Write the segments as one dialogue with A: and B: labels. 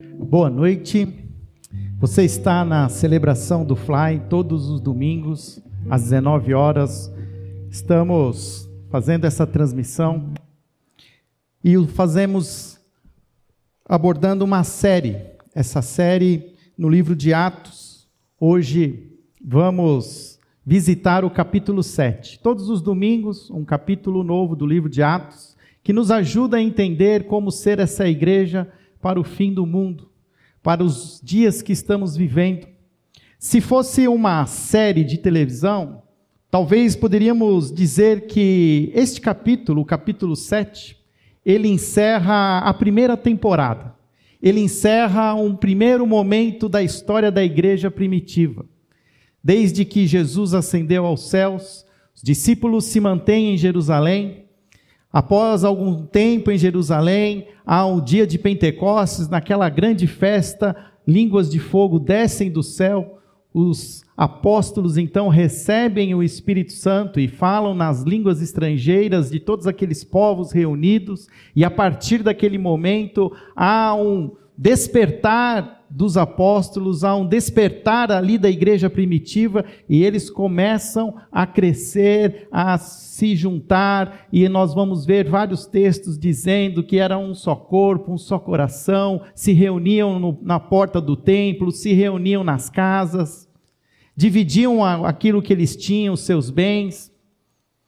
A: Boa noite. Você está na celebração do Fly todos os domingos às 19 horas. Estamos fazendo essa transmissão e o fazemos abordando uma série. Essa série no livro de Atos. Hoje vamos visitar o capítulo 7. Todos os domingos, um capítulo novo do livro de Atos que nos ajuda a entender como ser essa igreja para o fim do mundo, para os dias que estamos vivendo. Se fosse uma série de televisão, talvez poderíamos dizer que este capítulo, o capítulo 7, ele encerra a primeira temporada. Ele encerra um primeiro momento da história da igreja primitiva. Desde que Jesus ascendeu aos céus, os discípulos se mantêm em Jerusalém, Após algum tempo em Jerusalém, há o dia de Pentecostes, naquela grande festa, línguas de fogo descem do céu, os apóstolos então recebem o Espírito Santo e falam nas línguas estrangeiras de todos aqueles povos reunidos, e a partir daquele momento há um despertar dos apóstolos, há um despertar ali da igreja primitiva e eles começam a crescer, a se juntar, e nós vamos ver vários textos dizendo que era um só corpo, um só coração, se reuniam no, na porta do templo, se reuniam nas casas, dividiam aquilo que eles tinham, seus bens.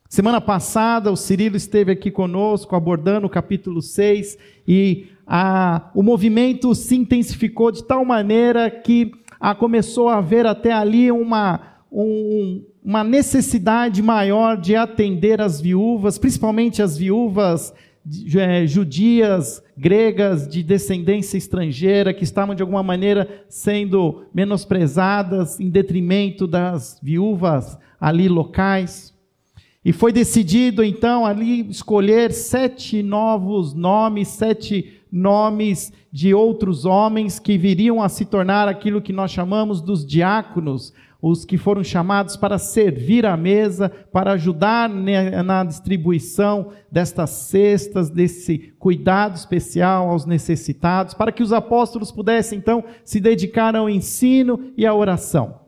A: Semana passada, o Cirilo esteve aqui conosco abordando o capítulo 6 e a, o movimento se intensificou de tal maneira que a, começou a haver até ali uma, um, uma necessidade maior de atender as viúvas, principalmente as viúvas é, judias, gregas, de descendência estrangeira, que estavam de alguma maneira sendo menosprezadas em detrimento das viúvas ali locais. E foi decidido então ali escolher sete novos nomes, sete nomes de outros homens que viriam a se tornar aquilo que nós chamamos dos diáconos, os que foram chamados para servir à mesa, para ajudar na distribuição destas cestas, desse cuidado especial aos necessitados, para que os apóstolos pudessem então se dedicar ao ensino e à oração.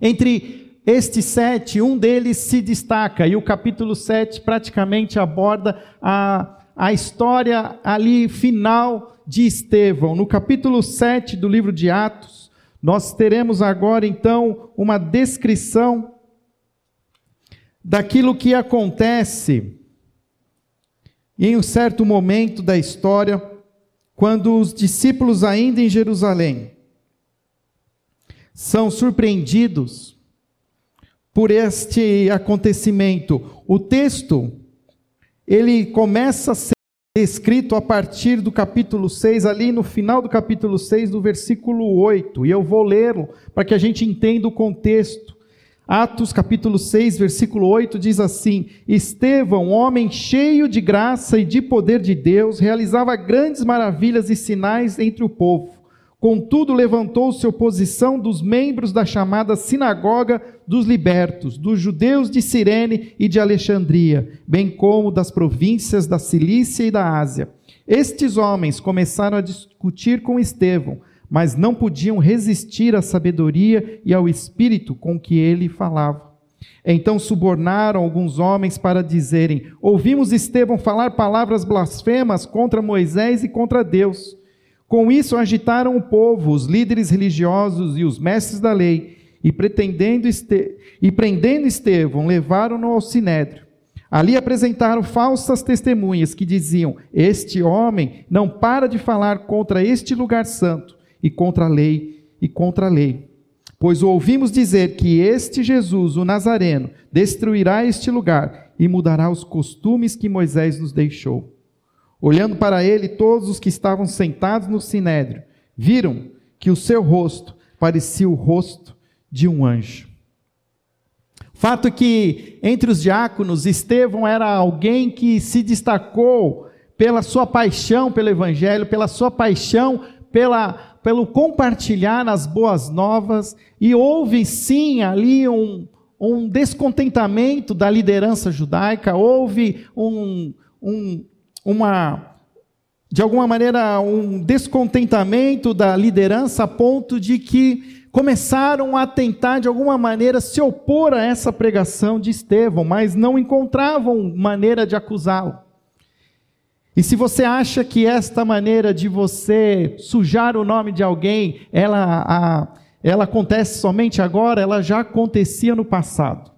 A: Entre estes sete, um deles se destaca, e o capítulo 7 praticamente aborda a a história ali final de Estevão. No capítulo 7 do livro de Atos, nós teremos agora então uma descrição daquilo que acontece em um certo momento da história, quando os discípulos, ainda em Jerusalém, são surpreendidos por este acontecimento. O texto ele começa a ser escrito a partir do capítulo 6, ali no final do capítulo 6, do versículo 8, e eu vou lê-lo para que a gente entenda o contexto. Atos capítulo 6, versículo 8 diz assim: Estevão, homem cheio de graça e de poder de Deus, realizava grandes maravilhas e sinais entre o povo. Contudo, levantou-se oposição dos membros da chamada Sinagoga dos Libertos, dos judeus de Cirene e de Alexandria, bem como das províncias da Cilícia e da Ásia. Estes homens começaram a discutir com Estevão, mas não podiam resistir à sabedoria e ao espírito com que ele falava. Então subornaram alguns homens para dizerem: Ouvimos Estevão falar palavras blasfemas contra Moisés e contra Deus. Com isso agitaram o povo, os líderes religiosos e os mestres da lei, e, pretendendo este... e prendendo Estevão, levaram-no ao sinédrio. Ali apresentaram falsas testemunhas que diziam: Este homem não para de falar contra este lugar santo e contra a lei e contra a lei. Pois ouvimos dizer que este Jesus, o Nazareno, destruirá este lugar e mudará os costumes que Moisés nos deixou. Olhando para ele, todos os que estavam sentados no sinédrio viram que o seu rosto parecia o rosto de um anjo. Fato que entre os diáconos, Estevão era alguém que se destacou pela sua paixão pelo evangelho, pela sua paixão pela, pelo compartilhar as boas novas, e houve sim ali um, um descontentamento da liderança judaica, houve um, um uma de alguma maneira, um descontentamento da liderança a ponto de que começaram a tentar, de alguma maneira, se opor a essa pregação de Estevão, mas não encontravam maneira de acusá-lo. E se você acha que esta maneira de você sujar o nome de alguém, ela, a, ela acontece somente agora, ela já acontecia no passado.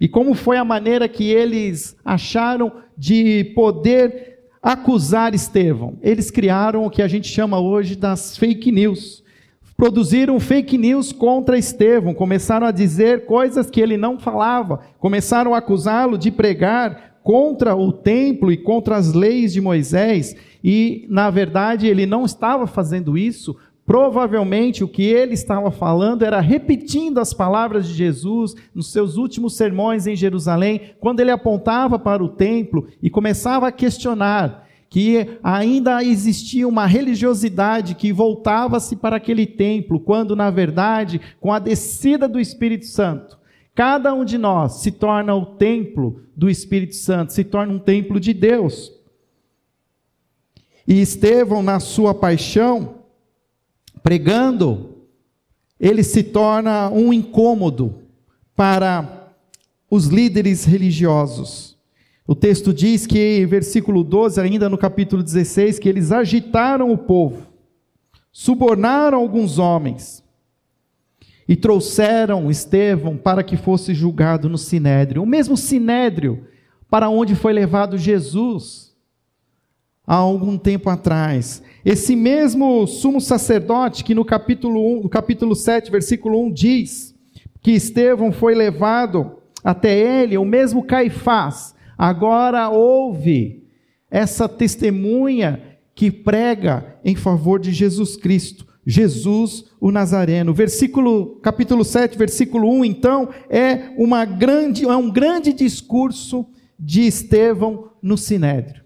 A: E como foi a maneira que eles acharam de poder acusar Estevão? Eles criaram o que a gente chama hoje das fake news. Produziram fake news contra Estevão, começaram a dizer coisas que ele não falava, começaram a acusá-lo de pregar contra o templo e contra as leis de Moisés, e na verdade ele não estava fazendo isso, provavelmente o que ele estava falando era repetindo as palavras de Jesus nos seus últimos sermões em Jerusalém, quando ele apontava para o templo e começava a questionar que ainda existia uma religiosidade que voltava-se para aquele templo, quando na verdade, com a descida do Espírito Santo, Cada um de nós se torna o templo do Espírito Santo, se torna um templo de Deus. E Estevão, na sua paixão, pregando, ele se torna um incômodo para os líderes religiosos. O texto diz que, versículo 12, ainda no capítulo 16, que eles agitaram o povo, subornaram alguns homens, e trouxeram Estevão para que fosse julgado no sinédrio, o mesmo sinédrio para onde foi levado Jesus há algum tempo atrás. Esse mesmo sumo sacerdote que no capítulo 1, no capítulo 7, versículo 1 diz que Estevão foi levado até ele, o mesmo Caifás, agora ouve essa testemunha que prega em favor de Jesus Cristo. Jesus o Nazareno. Versículo, capítulo 7, versículo 1, então, é, uma grande, é um grande discurso de Estevão no Sinédrio.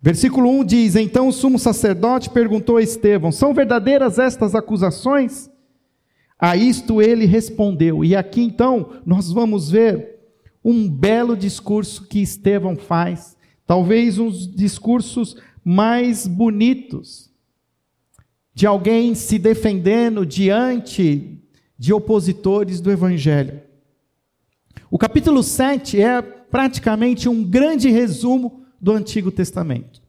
A: Versículo 1 diz: Então o sumo sacerdote perguntou a Estevão: São verdadeiras estas acusações? A isto ele respondeu. E aqui então nós vamos ver um belo discurso que Estevão faz, talvez um dos discursos mais bonitos de alguém se defendendo diante de opositores do Evangelho. O capítulo 7 é praticamente um grande resumo do Antigo Testamento.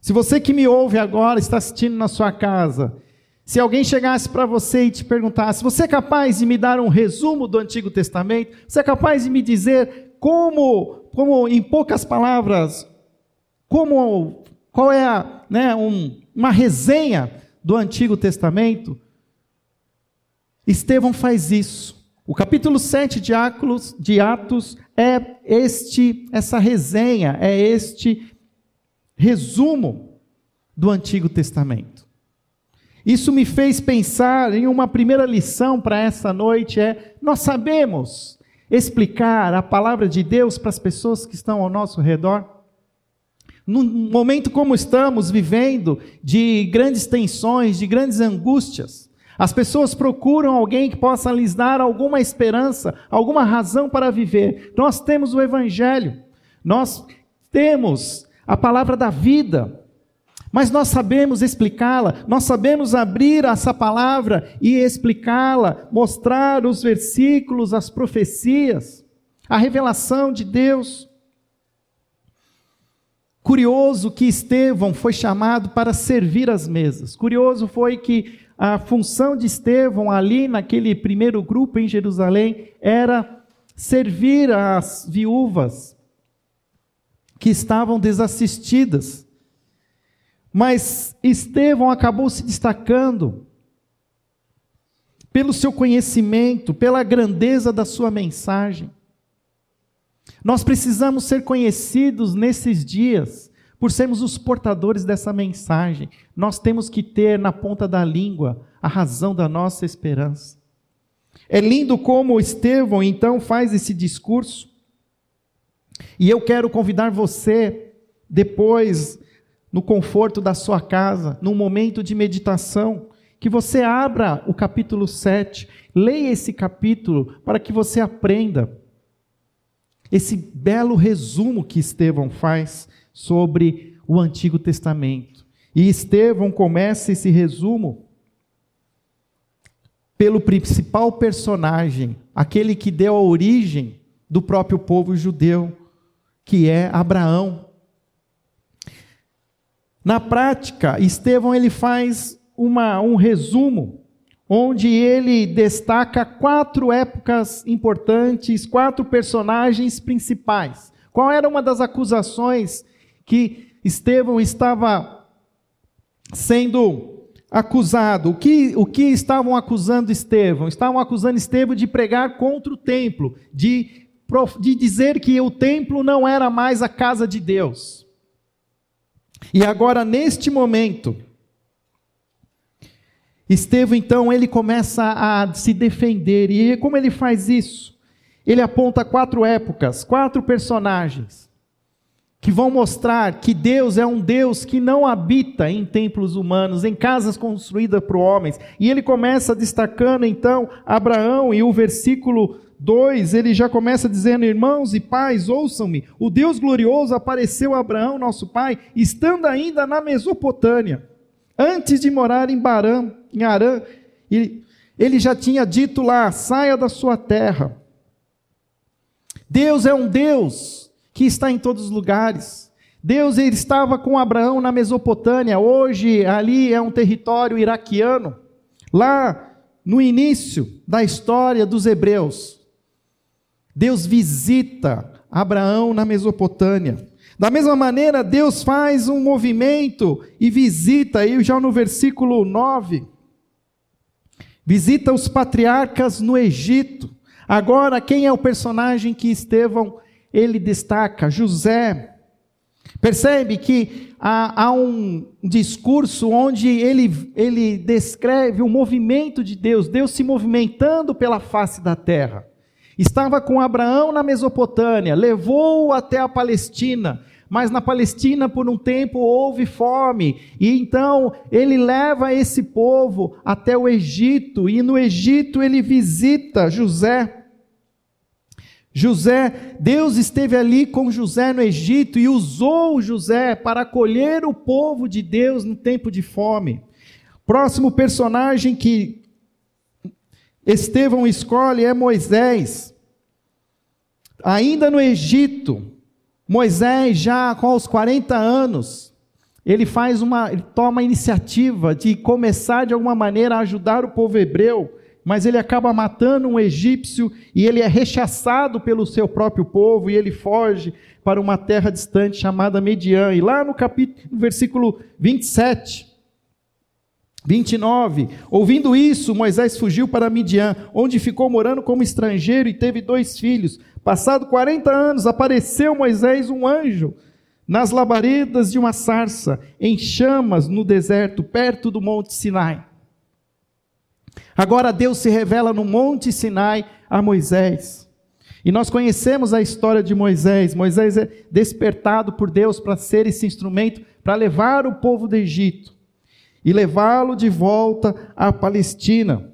A: Se você que me ouve agora, está assistindo na sua casa, se alguém chegasse para você e te perguntasse: você é capaz de me dar um resumo do Antigo Testamento? Você é capaz de me dizer como, como em poucas palavras, como, qual é a, né, um, uma resenha do Antigo Testamento, Estevão faz isso. O capítulo 7 de Atos, de Atos é este essa resenha, é este resumo do Antigo Testamento. Isso me fez pensar em uma primeira lição para essa noite é: nós sabemos explicar a palavra de Deus para as pessoas que estão ao nosso redor? Num momento como estamos vivendo, de grandes tensões, de grandes angústias, as pessoas procuram alguém que possa lhes dar alguma esperança, alguma razão para viver. Nós temos o Evangelho, nós temos a palavra da vida, mas nós sabemos explicá-la, nós sabemos abrir essa palavra e explicá-la, mostrar os versículos, as profecias, a revelação de Deus. Curioso que Estevão foi chamado para servir as mesas. Curioso foi que a função de Estevão ali naquele primeiro grupo em Jerusalém era servir as viúvas que estavam desassistidas. Mas Estevão acabou se destacando pelo seu conhecimento, pela grandeza da sua mensagem. Nós precisamos ser conhecidos nesses dias por sermos os portadores dessa mensagem. Nós temos que ter na ponta da língua a razão da nossa esperança. É lindo como Estevão então faz esse discurso. E eu quero convidar você, depois, no conforto da sua casa, num momento de meditação, que você abra o capítulo 7, leia esse capítulo para que você aprenda esse belo resumo que Estevão faz sobre o Antigo Testamento. E Estevão começa esse resumo pelo principal personagem, aquele que deu a origem do próprio povo judeu, que é Abraão. Na prática, Estevão ele faz uma, um resumo, onde ele destaca quatro épocas importantes, quatro personagens principais. Qual era uma das acusações que Estevão estava sendo acusado? O que, o que estavam acusando Estevão? Estavam acusando Estevão de pregar contra o templo, de, de dizer que o templo não era mais a casa de Deus. E agora, neste momento, Estevão, então, ele começa a se defender. E como ele faz isso? Ele aponta quatro épocas, quatro personagens, que vão mostrar que Deus é um Deus que não habita em templos humanos, em casas construídas por homens. E ele começa destacando, então, Abraão, e o versículo 2, ele já começa dizendo: Irmãos e pais, ouçam-me. O Deus glorioso apareceu a Abraão, nosso pai, estando ainda na Mesopotâmia, antes de morar em Barã, em Arã. Ele, ele já tinha dito lá: saia da sua terra. Deus é um Deus que está em todos os lugares. Deus ele estava com Abraão na Mesopotâmia, hoje ali é um território iraquiano. Lá no início da história dos hebreus, Deus visita Abraão na Mesopotâmia. Da mesma maneira, Deus faz um movimento e visita, aí já no versículo 9, visita os patriarcas no Egito. Agora, quem é o personagem que Estevão ele destaca? José. Percebe que há, há um discurso onde ele, ele descreve o movimento de Deus, Deus se movimentando pela face da terra. Estava com Abraão na Mesopotâmia, levou-o até a Palestina, mas na Palestina por um tempo houve fome, e então ele leva esse povo até o Egito, e no Egito ele visita José. José, Deus esteve ali com José no Egito e usou José para acolher o povo de Deus no tempo de fome. Próximo personagem que Estevão escolhe é Moisés. Ainda no Egito, Moisés, já com os 40 anos, ele faz uma, ele toma a iniciativa de começar de alguma maneira a ajudar o povo hebreu, mas ele acaba matando um egípcio e ele é rechaçado pelo seu próprio povo e ele foge para uma terra distante chamada Mediã. E lá no capítulo, no versículo 27, 29. Ouvindo isso, Moisés fugiu para Midian, onde ficou morando como estrangeiro e teve dois filhos. Passado 40 anos, apareceu Moisés um anjo nas labaredas de uma sarça, em chamas no deserto, perto do monte Sinai. Agora Deus se revela no monte Sinai a Moisés. E nós conhecemos a história de Moisés. Moisés é despertado por Deus para ser esse instrumento para levar o povo do Egito e levá-lo de volta à Palestina.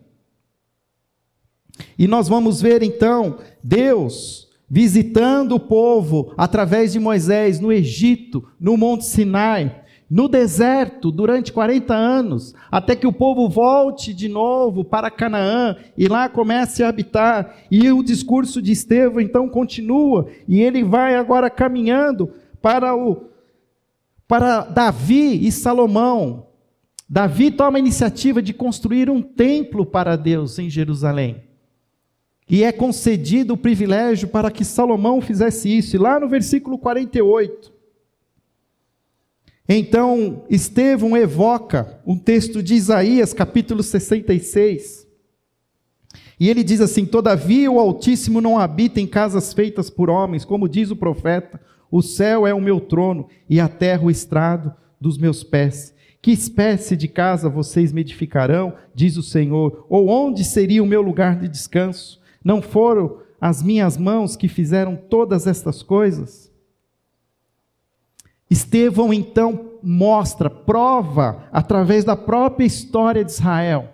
A: E nós vamos ver então Deus visitando o povo através de Moisés no Egito, no Monte Sinai, no deserto durante 40 anos, até que o povo volte de novo para Canaã e lá comece a habitar. E o discurso de Estevão então continua, e ele vai agora caminhando para o para Davi e Salomão, Davi toma a iniciativa de construir um templo para Deus em Jerusalém. E é concedido o privilégio para que Salomão fizesse isso. E lá no versículo 48, então Estevão evoca um texto de Isaías, capítulo 66. E ele diz assim: Todavia o Altíssimo não habita em casas feitas por homens, como diz o profeta: O céu é o meu trono e a terra o estrado dos meus pés. Que espécie de casa vocês me edificarão, diz o Senhor? Ou onde seria o meu lugar de descanso? Não foram as minhas mãos que fizeram todas estas coisas? Estevão então mostra, prova, através da própria história de Israel,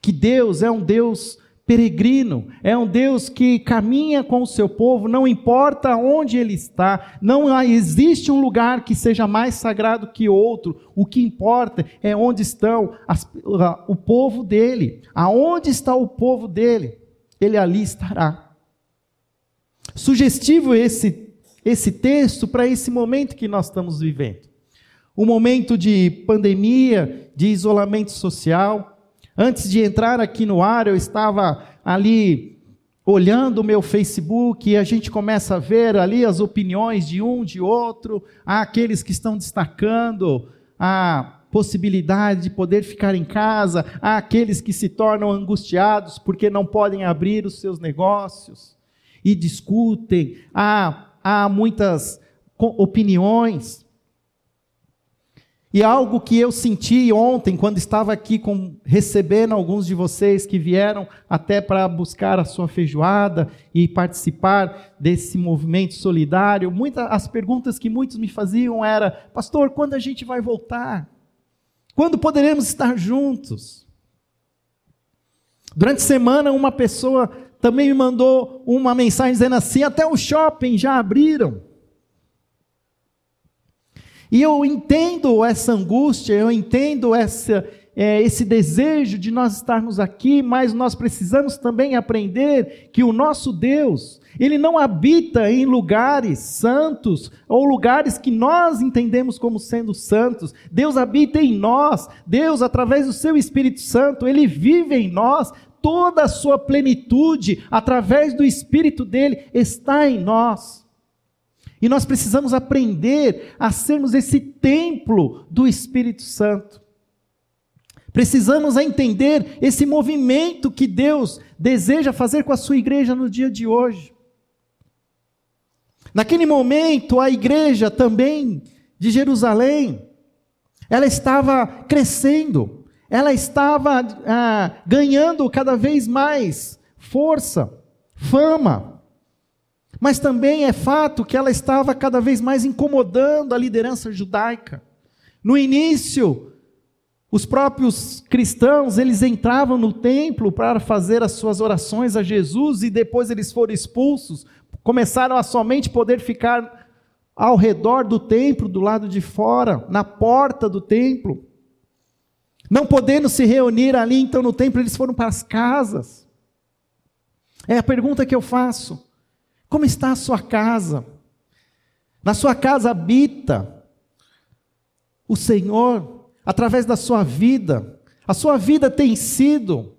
A: que Deus é um Deus peregrino, é um Deus que caminha com o seu povo, não importa onde ele está, não existe um lugar que seja mais sagrado que outro, o que importa é onde estão as, o povo dele, aonde está o povo dele, ele ali estará. Sugestivo esse, esse texto para esse momento que nós estamos vivendo. Um momento de pandemia, de isolamento social, Antes de entrar aqui no ar, eu estava ali olhando o meu Facebook e a gente começa a ver ali as opiniões de um, de outro, há aqueles que estão destacando a possibilidade de poder ficar em casa, há aqueles que se tornam angustiados porque não podem abrir os seus negócios e discutem, há, há muitas opiniões. E algo que eu senti ontem, quando estava aqui com, recebendo alguns de vocês que vieram até para buscar a sua feijoada e participar desse movimento solidário, muitas, as perguntas que muitos me faziam era: Pastor, quando a gente vai voltar? Quando poderemos estar juntos? Durante a semana, uma pessoa também me mandou uma mensagem dizendo assim: até o shopping já abriram. E eu entendo essa angústia, eu entendo essa, é, esse desejo de nós estarmos aqui, mas nós precisamos também aprender que o nosso Deus, ele não habita em lugares santos ou lugares que nós entendemos como sendo santos. Deus habita em nós. Deus, através do seu Espírito Santo, ele vive em nós. Toda a sua plenitude, através do Espírito dele, está em nós. E nós precisamos aprender a sermos esse templo do Espírito Santo. Precisamos entender esse movimento que Deus deseja fazer com a sua igreja no dia de hoje. Naquele momento, a igreja também de Jerusalém, ela estava crescendo, ela estava ah, ganhando cada vez mais força, fama. Mas também é fato que ela estava cada vez mais incomodando a liderança judaica. No início, os próprios cristãos, eles entravam no templo para fazer as suas orações a Jesus e depois eles foram expulsos, começaram a somente poder ficar ao redor do templo, do lado de fora, na porta do templo. Não podendo se reunir ali então no templo, eles foram para as casas. É a pergunta que eu faço. Como está a sua casa? Na sua casa habita o Senhor através da sua vida. A sua vida tem sido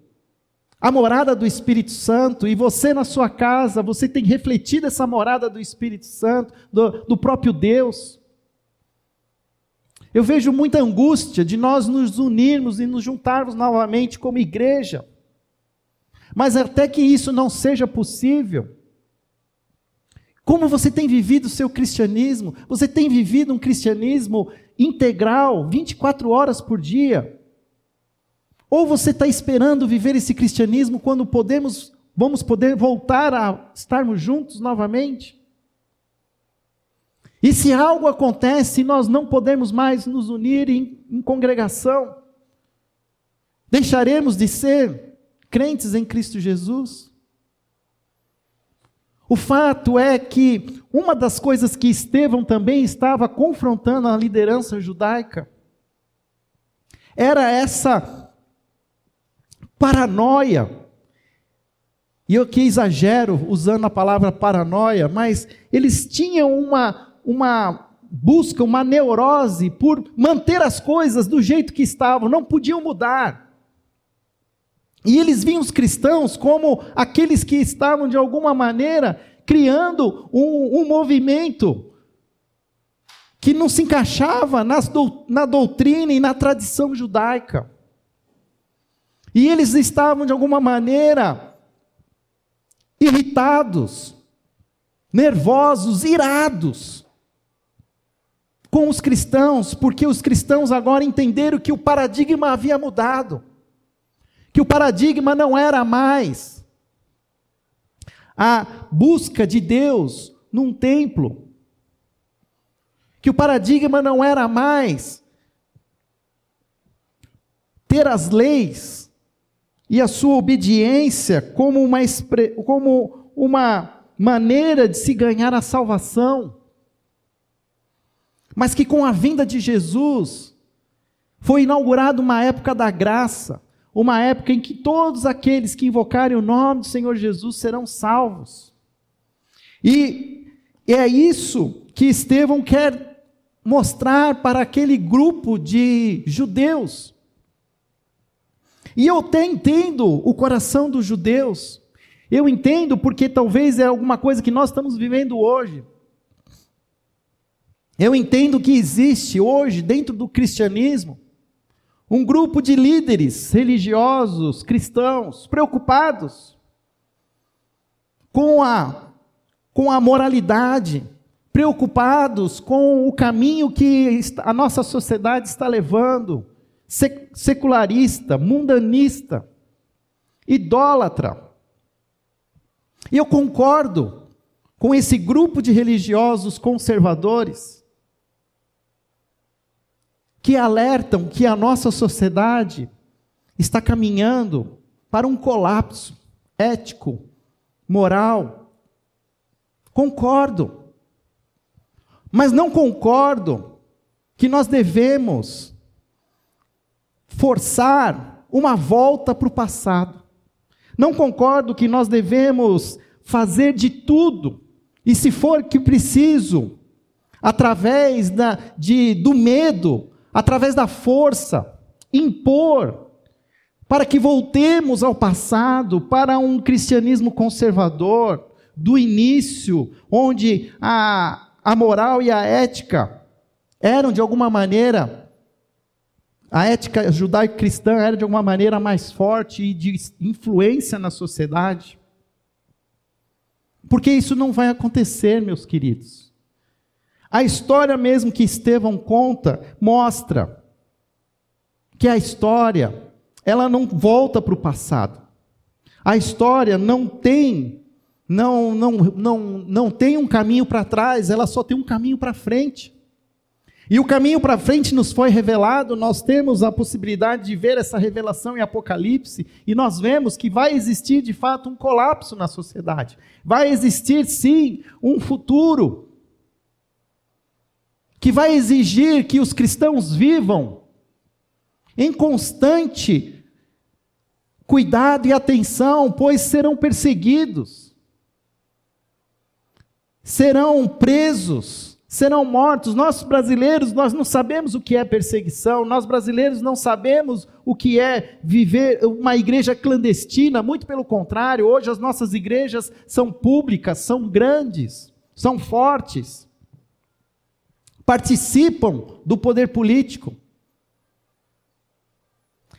A: a morada do Espírito Santo, e você na sua casa, você tem refletido essa morada do Espírito Santo, do, do próprio Deus. Eu vejo muita angústia de nós nos unirmos e nos juntarmos novamente como igreja, mas até que isso não seja possível, como você tem vivido o seu cristianismo? Você tem vivido um cristianismo integral, 24 horas por dia? Ou você está esperando viver esse cristianismo quando podemos, vamos poder voltar a estarmos juntos novamente? E se algo acontece nós não podemos mais nos unir em, em congregação, deixaremos de ser crentes em Cristo Jesus? O fato é que uma das coisas que Estevão também estava confrontando a liderança judaica era essa paranoia. E eu que exagero usando a palavra paranoia, mas eles tinham uma, uma busca, uma neurose por manter as coisas do jeito que estavam, não podiam mudar. E eles viam os cristãos como aqueles que estavam, de alguma maneira, criando um, um movimento que não se encaixava nas, na doutrina e na tradição judaica. E eles estavam, de alguma maneira, irritados, nervosos, irados com os cristãos, porque os cristãos agora entenderam que o paradigma havia mudado que o paradigma não era mais a busca de Deus num templo, que o paradigma não era mais ter as leis e a sua obediência como uma, como uma maneira de se ganhar a salvação, mas que com a vinda de Jesus foi inaugurada uma época da graça, uma época em que todos aqueles que invocarem o nome do Senhor Jesus serão salvos. E é isso que Estevão quer mostrar para aquele grupo de judeus. E eu até entendo o coração dos judeus. Eu entendo porque talvez é alguma coisa que nós estamos vivendo hoje. Eu entendo que existe hoje, dentro do cristianismo, um grupo de líderes religiosos, cristãos, preocupados com a, com a moralidade, preocupados com o caminho que a nossa sociedade está levando, secularista, mundanista, idólatra. E eu concordo com esse grupo de religiosos conservadores que alertam que a nossa sociedade está caminhando para um colapso ético, moral. Concordo. Mas não concordo que nós devemos forçar uma volta para o passado. Não concordo que nós devemos fazer de tudo, e se for que preciso, através da, de, do medo, através da força, impor, para que voltemos ao passado, para um cristianismo conservador, do início, onde a, a moral e a ética eram de alguma maneira a ética judaico-cristã era de alguma maneira mais forte e de influência na sociedade. Porque isso não vai acontecer, meus queridos. A história mesmo que Estevão conta mostra que a história, ela não volta para o passado. A história não tem não não não não tem um caminho para trás, ela só tem um caminho para frente. E o caminho para frente nos foi revelado, nós temos a possibilidade de ver essa revelação em Apocalipse, e nós vemos que vai existir de fato um colapso na sociedade. Vai existir sim um futuro que vai exigir que os cristãos vivam em constante cuidado e atenção, pois serão perseguidos, serão presos, serão mortos. Nós brasileiros, nós não sabemos o que é perseguição, nós brasileiros não sabemos o que é viver uma igreja clandestina, muito pelo contrário, hoje as nossas igrejas são públicas, são grandes, são fortes, participam do poder político.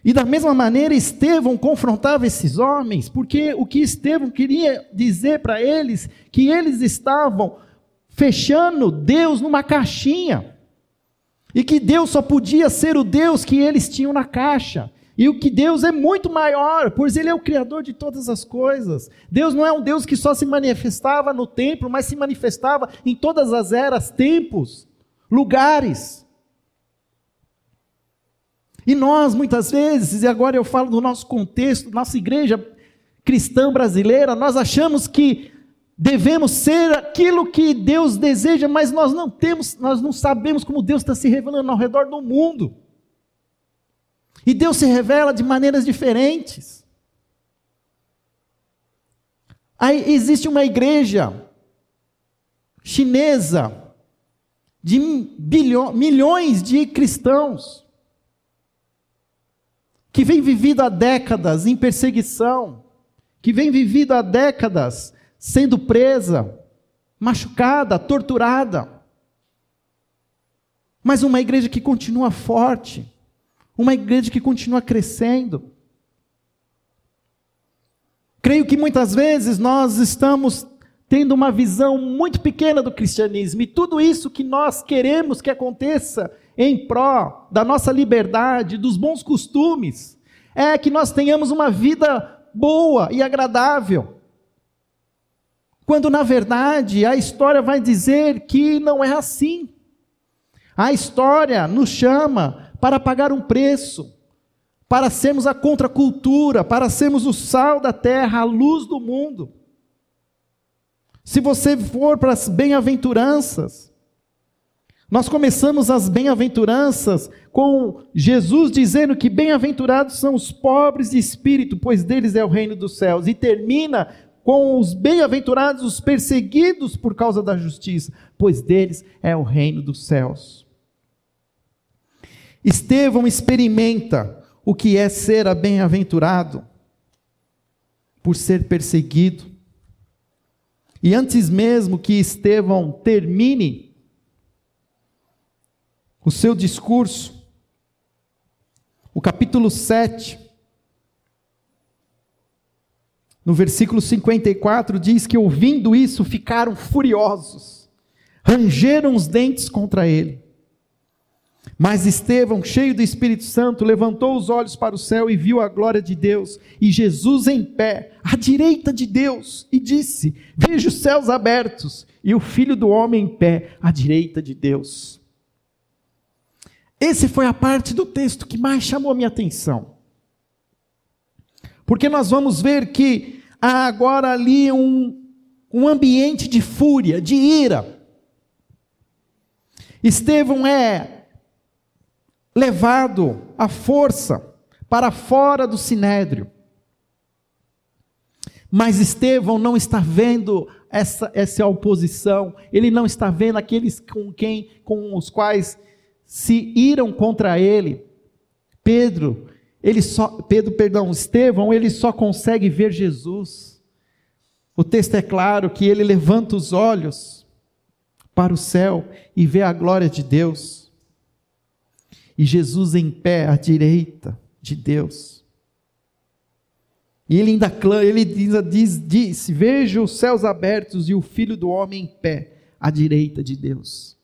A: E da mesma maneira, Estevão confrontava esses homens, porque o que Estevão queria dizer para eles, que eles estavam fechando Deus numa caixinha. E que Deus só podia ser o Deus que eles tinham na caixa. E o que Deus é muito maior, pois Ele é o Criador de todas as coisas. Deus não é um Deus que só se manifestava no templo, mas se manifestava em todas as eras, tempos, lugares. E nós, muitas vezes, e agora eu falo do nosso contexto, nossa igreja cristã brasileira, nós achamos que devemos ser aquilo que Deus deseja, mas nós não temos, nós não sabemos como Deus está se revelando ao redor do mundo. E Deus se revela de maneiras diferentes. Aí existe uma igreja chinesa de milhões de cristãos que vem vivido há décadas em perseguição, que vem vivido há décadas sendo presa, machucada, torturada. Mas uma igreja que continua forte, uma igreja que continua crescendo. Creio que muitas vezes nós estamos tendo uma visão muito pequena do cristianismo, e tudo isso que nós queremos que aconteça em pró da nossa liberdade, dos bons costumes, é que nós tenhamos uma vida boa e agradável. Quando na verdade a história vai dizer que não é assim. A história nos chama para pagar um preço, para sermos a contracultura, para sermos o sal da terra, a luz do mundo. Se você for para as bem-aventuranças, nós começamos as bem-aventuranças com Jesus dizendo que bem-aventurados são os pobres de espírito, pois deles é o reino dos céus, e termina com os bem-aventurados, os perseguidos por causa da justiça, pois deles é o reino dos céus. Estevão experimenta o que é ser bem-aventurado por ser perseguido. E antes mesmo que Estevão termine o seu discurso, o capítulo 7, no versículo 54, diz que ouvindo isso ficaram furiosos, rangeram os dentes contra ele. Mas Estevão, cheio do Espírito Santo, levantou os olhos para o céu e viu a glória de Deus, e Jesus em pé, à direita de Deus, e disse: Vejo os céus abertos e o filho do homem em pé, à direita de Deus. Esse foi a parte do texto que mais chamou a minha atenção. Porque nós vamos ver que há agora ali um, um ambiente de fúria, de ira. Estevão é levado à força para fora do sinédrio. Mas Estevão não está vendo essa, essa oposição, ele não está vendo aqueles com quem, com os quais se iram contra ele. Pedro, ele só, Pedro, perdão, Estevão, ele só consegue ver Jesus. O texto é claro que ele levanta os olhos para o céu e vê a glória de Deus e Jesus em pé à direita de Deus. E ele ainda clama, ele diz, diz, Vejo os céus abertos e o filho do homem em pé à direita de Deus.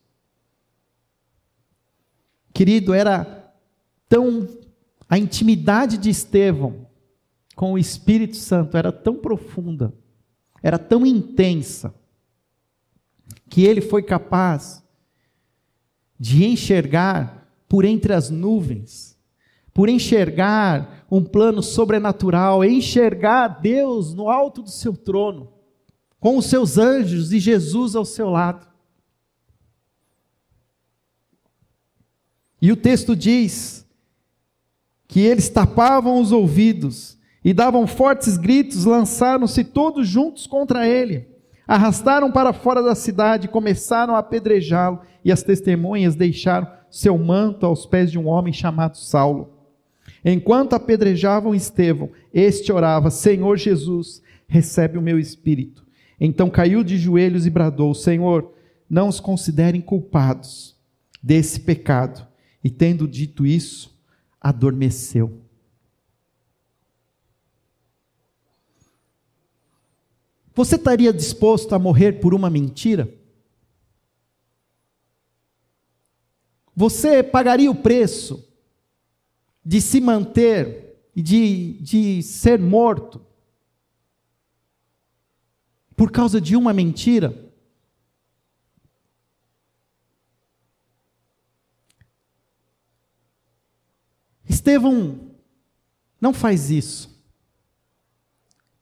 A: Querido, era tão. A intimidade de Estevão com o Espírito Santo era tão profunda, era tão intensa, que ele foi capaz de enxergar por entre as nuvens, por enxergar um plano sobrenatural, enxergar Deus no alto do seu trono, com os seus anjos e Jesus ao seu lado. E o texto diz que eles tapavam os ouvidos e davam fortes gritos, lançaram-se todos juntos contra ele. Arrastaram para fora da cidade, começaram a apedrejá-lo, e as testemunhas deixaram seu manto aos pés de um homem chamado Saulo. Enquanto apedrejavam Estevão, este orava: Senhor Jesus, recebe o meu espírito. Então caiu de joelhos e bradou: Senhor, não os considerem culpados desse pecado. E tendo dito isso, adormeceu. Você estaria disposto a morrer por uma mentira? Você pagaria o preço de se manter e de, de ser morto por causa de uma mentira? Estevão não faz isso.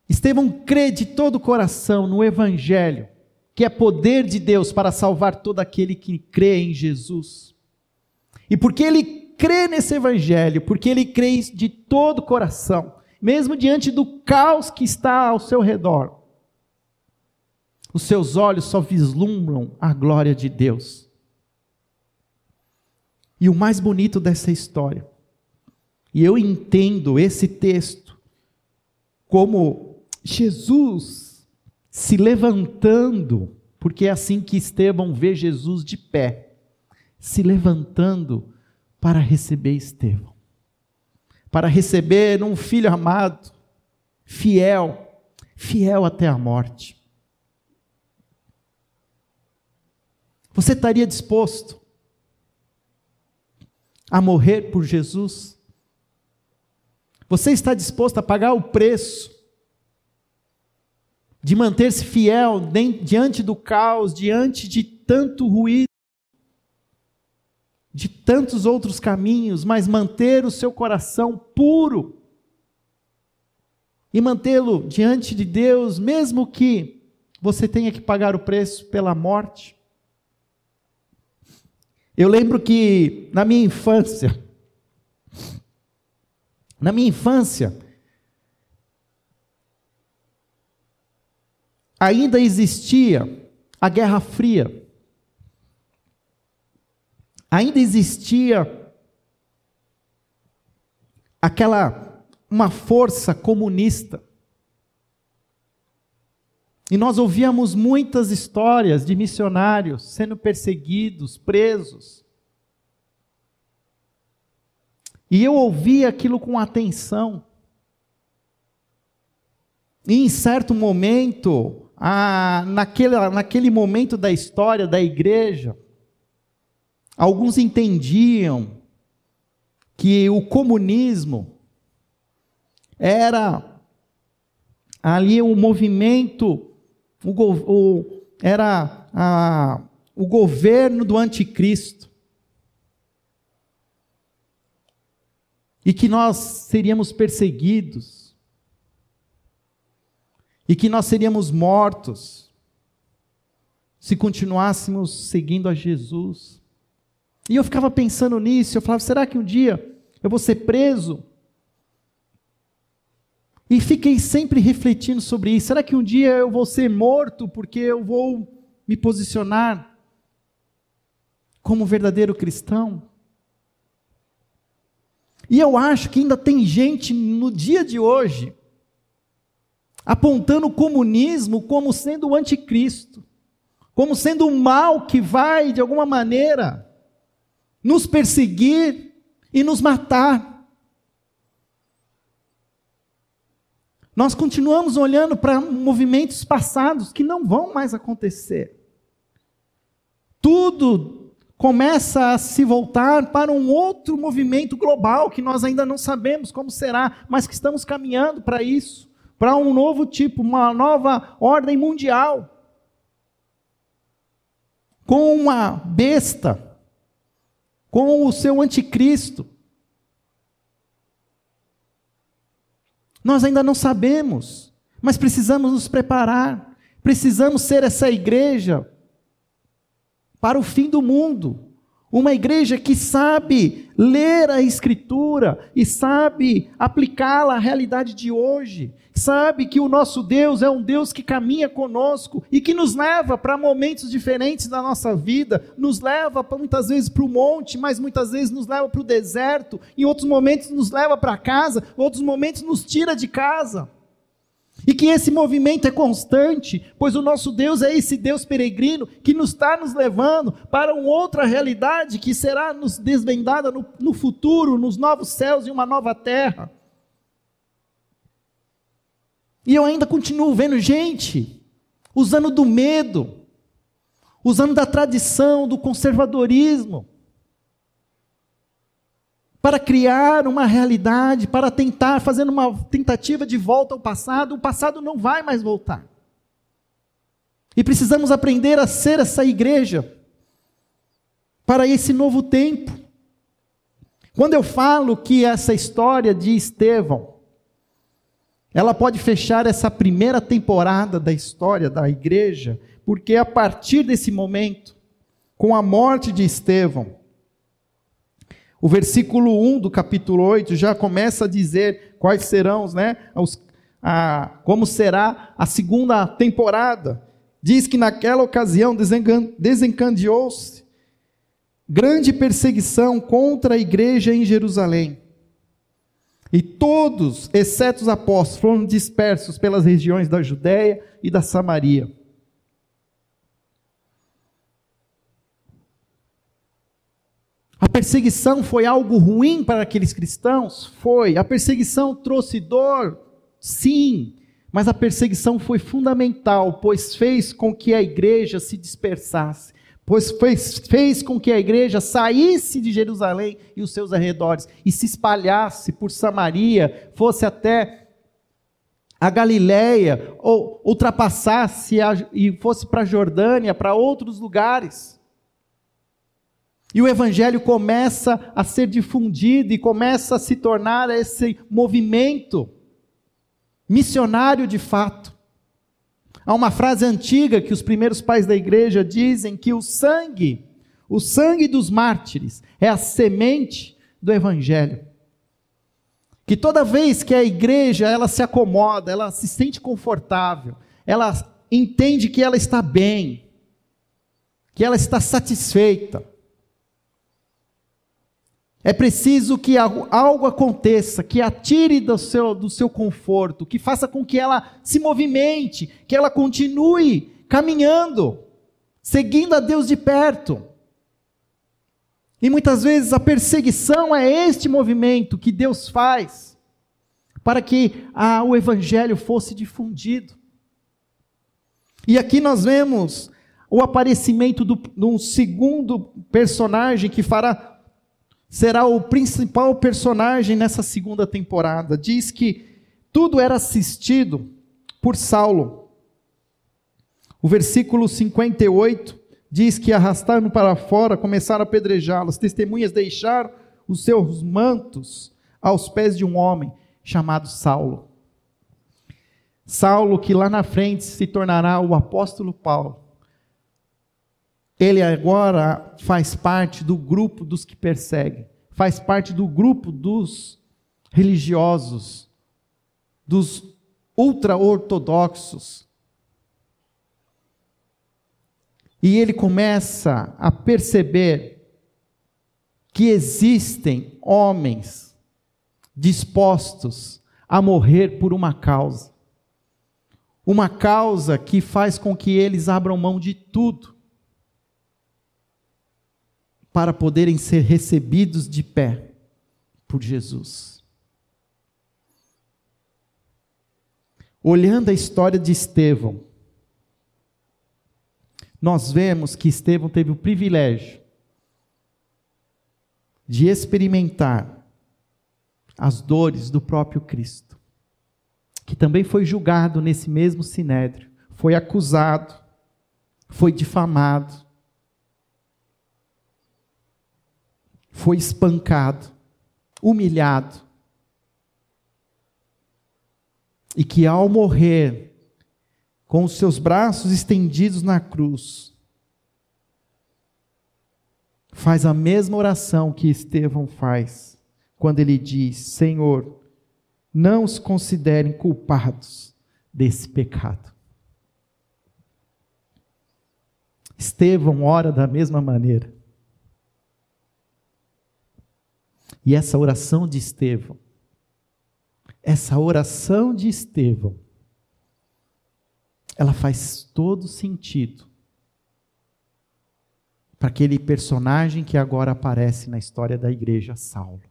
A: Estevão crê de todo o coração no Evangelho, que é poder de Deus para salvar todo aquele que crê em Jesus. E porque ele crê nesse evangelho, porque ele crê de todo o coração, mesmo diante do caos que está ao seu redor, os seus olhos só vislumbram a glória de Deus. E o mais bonito dessa história, e eu entendo esse texto como Jesus se levantando, porque é assim que Estevão vê Jesus de pé se levantando para receber Estevão, para receber um filho amado, fiel, fiel até a morte. Você estaria disposto a morrer por Jesus? Você está disposto a pagar o preço de manter-se fiel diante do caos, diante de tanto ruído? De tantos outros caminhos, mas manter o seu coração puro e mantê-lo diante de Deus, mesmo que você tenha que pagar o preço pela morte. Eu lembro que na minha infância, na minha infância, ainda existia a Guerra Fria ainda existia aquela uma força comunista. E nós ouvíamos muitas histórias de missionários sendo perseguidos, presos. E eu ouvia aquilo com atenção. E em certo momento, naquele, naquele momento da história da igreja, Alguns entendiam que o comunismo era ali o movimento, o, o, era a, o governo do anticristo. E que nós seríamos perseguidos. E que nós seríamos mortos se continuássemos seguindo a Jesus. E eu ficava pensando nisso, eu falava, será que um dia eu vou ser preso? E fiquei sempre refletindo sobre isso. Será que um dia eu vou ser morto porque eu vou me posicionar como verdadeiro cristão? E eu acho que ainda tem gente no dia de hoje apontando o comunismo como sendo o anticristo, como sendo o mal que vai, de alguma maneira, nos perseguir e nos matar. Nós continuamos olhando para movimentos passados que não vão mais acontecer. Tudo começa a se voltar para um outro movimento global que nós ainda não sabemos como será, mas que estamos caminhando para isso, para um novo tipo, uma nova ordem mundial. Com uma besta com o seu anticristo. Nós ainda não sabemos, mas precisamos nos preparar, precisamos ser essa igreja para o fim do mundo. Uma igreja que sabe ler a Escritura e sabe aplicá-la à realidade de hoje. Sabe que o nosso Deus é um Deus que caminha conosco e que nos leva para momentos diferentes da nossa vida. Nos leva muitas vezes para o monte, mas muitas vezes nos leva para o deserto. Em outros momentos nos leva para casa, outros momentos nos tira de casa. E que esse movimento é constante, pois o nosso Deus é esse Deus peregrino que nos está nos levando para uma outra realidade que será nos desvendada no, no futuro, nos novos céus e uma nova terra. E eu ainda continuo vendo gente usando do medo, usando da tradição, do conservadorismo, para criar uma realidade, para tentar, fazendo uma tentativa de volta ao passado, o passado não vai mais voltar. E precisamos aprender a ser essa igreja para esse novo tempo. Quando eu falo que essa história de Estevão, ela pode fechar essa primeira temporada da história da igreja, porque a partir desse momento, com a morte de Estevão, o versículo 1 do capítulo 8 já começa a dizer quais serão, né, os, a, como será a segunda temporada. Diz que naquela ocasião desencadeou-se grande perseguição contra a igreja em Jerusalém. E todos, exceto os apóstolos, foram dispersos pelas regiões da Judéia e da Samaria. Perseguição foi algo ruim para aqueles cristãos? Foi. A perseguição trouxe dor? Sim. Mas a perseguição foi fundamental, pois fez com que a igreja se dispersasse, pois fez, fez com que a igreja saísse de Jerusalém e os seus arredores e se espalhasse por Samaria, fosse até a Galiléia, ou ultrapassasse a, e fosse para a Jordânia, para outros lugares. E o evangelho começa a ser difundido e começa a se tornar esse movimento missionário de fato. Há uma frase antiga que os primeiros pais da igreja dizem que o sangue, o sangue dos mártires, é a semente do evangelho. Que toda vez que a igreja ela se acomoda, ela se sente confortável, ela entende que ela está bem, que ela está satisfeita, é preciso que algo aconteça, que atire do seu, do seu conforto, que faça com que ela se movimente, que ela continue caminhando, seguindo a Deus de perto. E muitas vezes a perseguição é este movimento que Deus faz para que a, o evangelho fosse difundido. E aqui nós vemos o aparecimento de um segundo personagem que fará será o principal personagem nessa segunda temporada. Diz que tudo era assistido por Saulo. O versículo 58 diz que arrastaram para fora, começaram a apedrejá-lo. As testemunhas deixaram os seus mantos aos pés de um homem chamado Saulo. Saulo, que lá na frente se tornará o apóstolo Paulo. Ele agora faz parte do grupo dos que perseguem, faz parte do grupo dos religiosos, dos ultra-ortodoxos. E ele começa a perceber que existem homens dispostos a morrer por uma causa. Uma causa que faz com que eles abram mão de tudo para poderem ser recebidos de pé por Jesus. Olhando a história de Estevão, nós vemos que Estevão teve o privilégio de experimentar as dores do próprio Cristo, que também foi julgado nesse mesmo sinédrio, foi acusado, foi difamado, foi espancado, humilhado, e que ao morrer, com os seus braços estendidos na cruz, faz a mesma oração que Estevão faz, quando ele diz: Senhor, não os considerem culpados desse pecado. Estevão ora da mesma maneira. E essa oração de Estevão, essa oração de Estevão, ela faz todo sentido para aquele personagem que agora aparece na história da igreja, Saulo.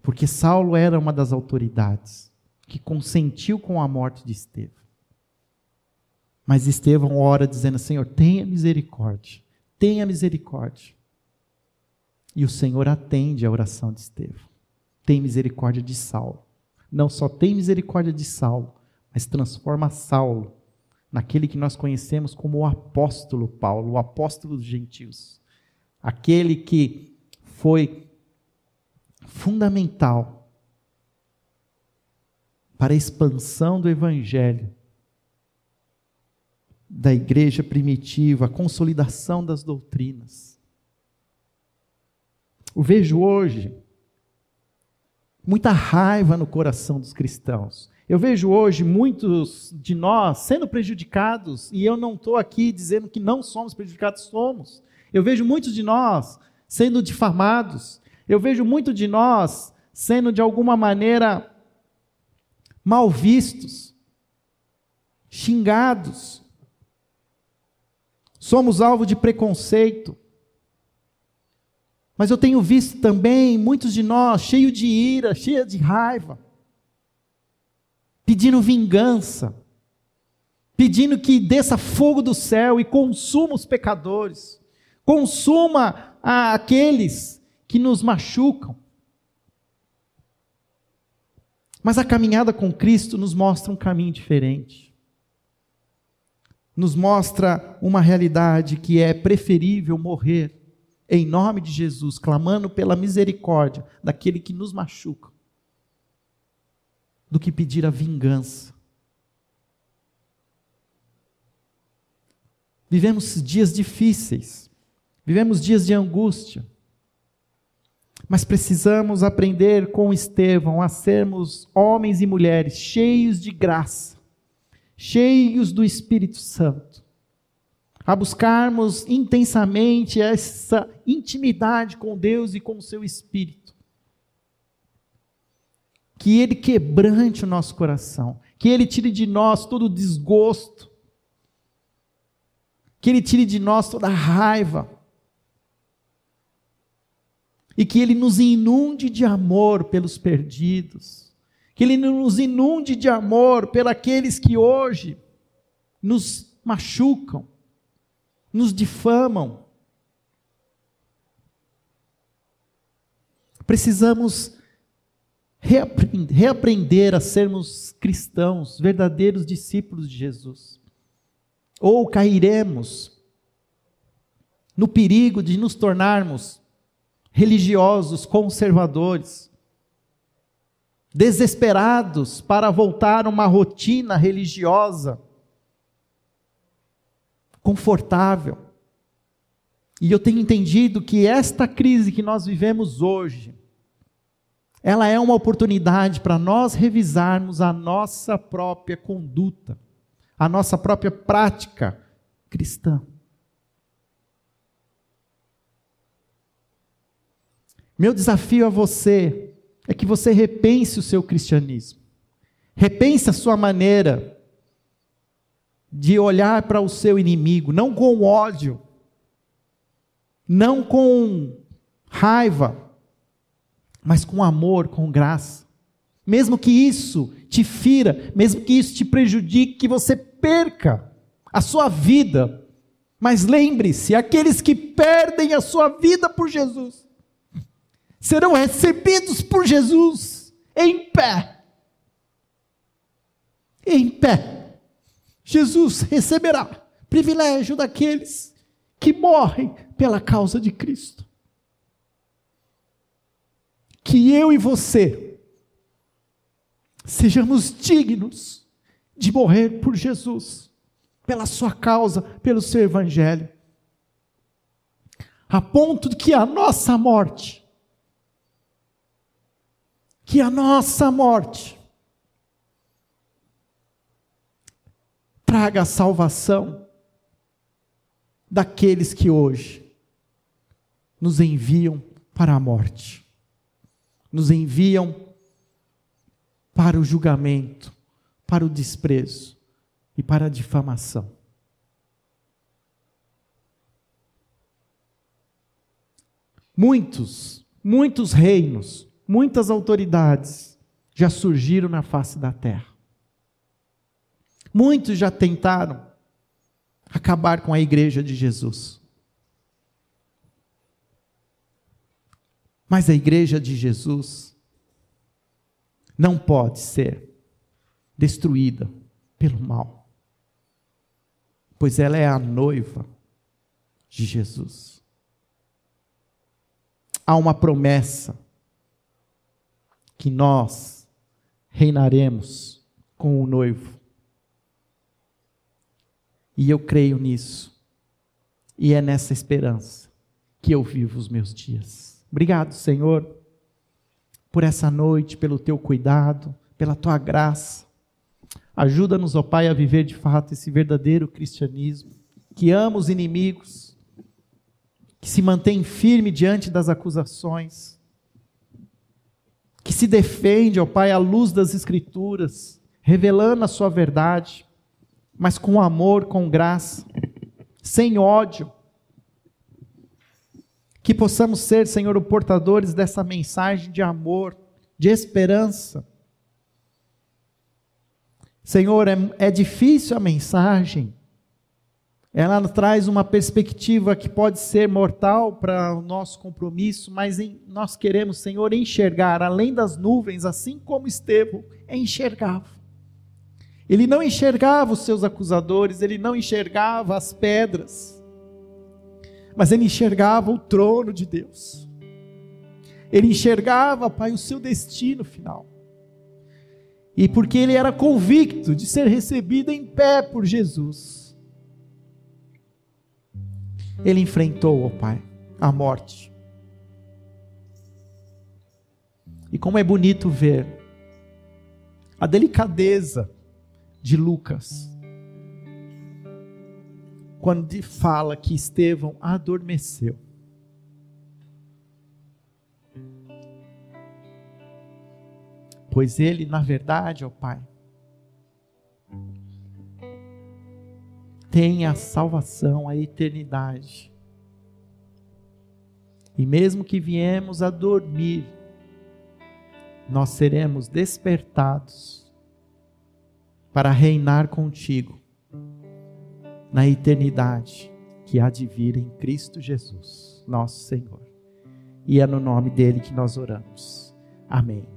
A: Porque Saulo era uma das autoridades que consentiu com a morte de Estevão. Mas Estevão ora dizendo: Senhor, tenha misericórdia, tenha misericórdia. E o Senhor atende a oração de Estevão. Tem misericórdia de Saulo. Não só tem misericórdia de Saulo, mas transforma Saulo naquele que nós conhecemos como o apóstolo Paulo, o apóstolo dos gentios. Aquele que foi fundamental para a expansão do evangelho da igreja primitiva, a consolidação das doutrinas. Eu vejo hoje muita raiva no coração dos cristãos. Eu vejo hoje muitos de nós sendo prejudicados, e eu não estou aqui dizendo que não somos prejudicados, somos. Eu vejo muitos de nós sendo difamados. Eu vejo muito de nós sendo de alguma maneira mal vistos, xingados. Somos alvo de preconceito. Mas eu tenho visto também muitos de nós cheios de ira, cheios de raiva, pedindo vingança, pedindo que desça fogo do céu e consuma os pecadores, consuma aqueles que nos machucam. Mas a caminhada com Cristo nos mostra um caminho diferente. Nos mostra uma realidade que é preferível morrer em nome de Jesus, clamando pela misericórdia daquele que nos machuca, do que pedir a vingança. Vivemos dias difíceis, vivemos dias de angústia, mas precisamos aprender com Estevão a sermos homens e mulheres cheios de graça, cheios do Espírito Santo, a buscarmos intensamente essa intimidade com Deus e com o seu Espírito. Que Ele quebrante o nosso coração, que Ele tire de nós todo o desgosto, que Ele tire de nós toda a raiva, e que Ele nos inunde de amor pelos perdidos, que Ele nos inunde de amor pelos que hoje nos machucam, nos difamam. Precisamos reaprender a sermos cristãos, verdadeiros discípulos de Jesus. Ou cairemos no perigo de nos tornarmos religiosos, conservadores, desesperados para voltar a uma rotina religiosa confortável. E eu tenho entendido que esta crise que nós vivemos hoje, ela é uma oportunidade para nós revisarmos a nossa própria conduta, a nossa própria prática cristã. Meu desafio a você é que você repense o seu cristianismo. Repense a sua maneira de olhar para o seu inimigo, não com ódio, não com raiva, mas com amor, com graça. Mesmo que isso te fira, mesmo que isso te prejudique, que você perca a sua vida. Mas lembre-se: aqueles que perdem a sua vida por Jesus serão recebidos por Jesus em pé. Em pé. Jesus receberá privilégio daqueles que morrem pela causa de Cristo. Que eu e você sejamos dignos de morrer por Jesus, pela sua causa, pelo seu evangelho, a ponto de que a nossa morte que a nossa morte traga a salvação daqueles que hoje nos enviam para a morte, nos enviam para o julgamento, para o desprezo e para a difamação. Muitos, muitos reinos muitas autoridades já surgiram na face da terra. Muitos já tentaram acabar com a igreja de Jesus. Mas a igreja de Jesus não pode ser destruída pelo mal, pois ela é a noiva de Jesus. Há uma promessa que nós reinaremos com o noivo. E eu creio nisso. E é nessa esperança que eu vivo os meus dias. Obrigado, Senhor, por essa noite, pelo teu cuidado, pela tua graça. Ajuda-nos, ó Pai, a viver de fato esse verdadeiro cristianismo, que ama os inimigos, que se mantém firme diante das acusações que se defende, ó Pai, à luz das Escrituras, revelando a Sua verdade, mas com amor, com graça, sem ódio. Que possamos ser, Senhor, portadores dessa mensagem de amor, de esperança. Senhor, é, é difícil a mensagem, ela traz uma perspectiva que pode ser mortal para o nosso compromisso, mas em, nós queremos, Senhor, enxergar além das nuvens, assim como Estevão enxergava. Ele não enxergava os seus acusadores, ele não enxergava as pedras, mas ele enxergava o trono de Deus. Ele enxergava, Pai, o seu destino final. E porque ele era convicto de ser recebido em pé por Jesus, ele enfrentou, ó Pai, a morte. E como é bonito ver a delicadeza de Lucas, quando fala que Estevão adormeceu. Pois ele, na verdade, ó Pai, tem a salvação, a eternidade. E mesmo que viemos a dormir, nós seremos despertados para reinar contigo na eternidade que há de vir em Cristo Jesus, nosso Senhor. E é no nome dele que nós oramos. Amém.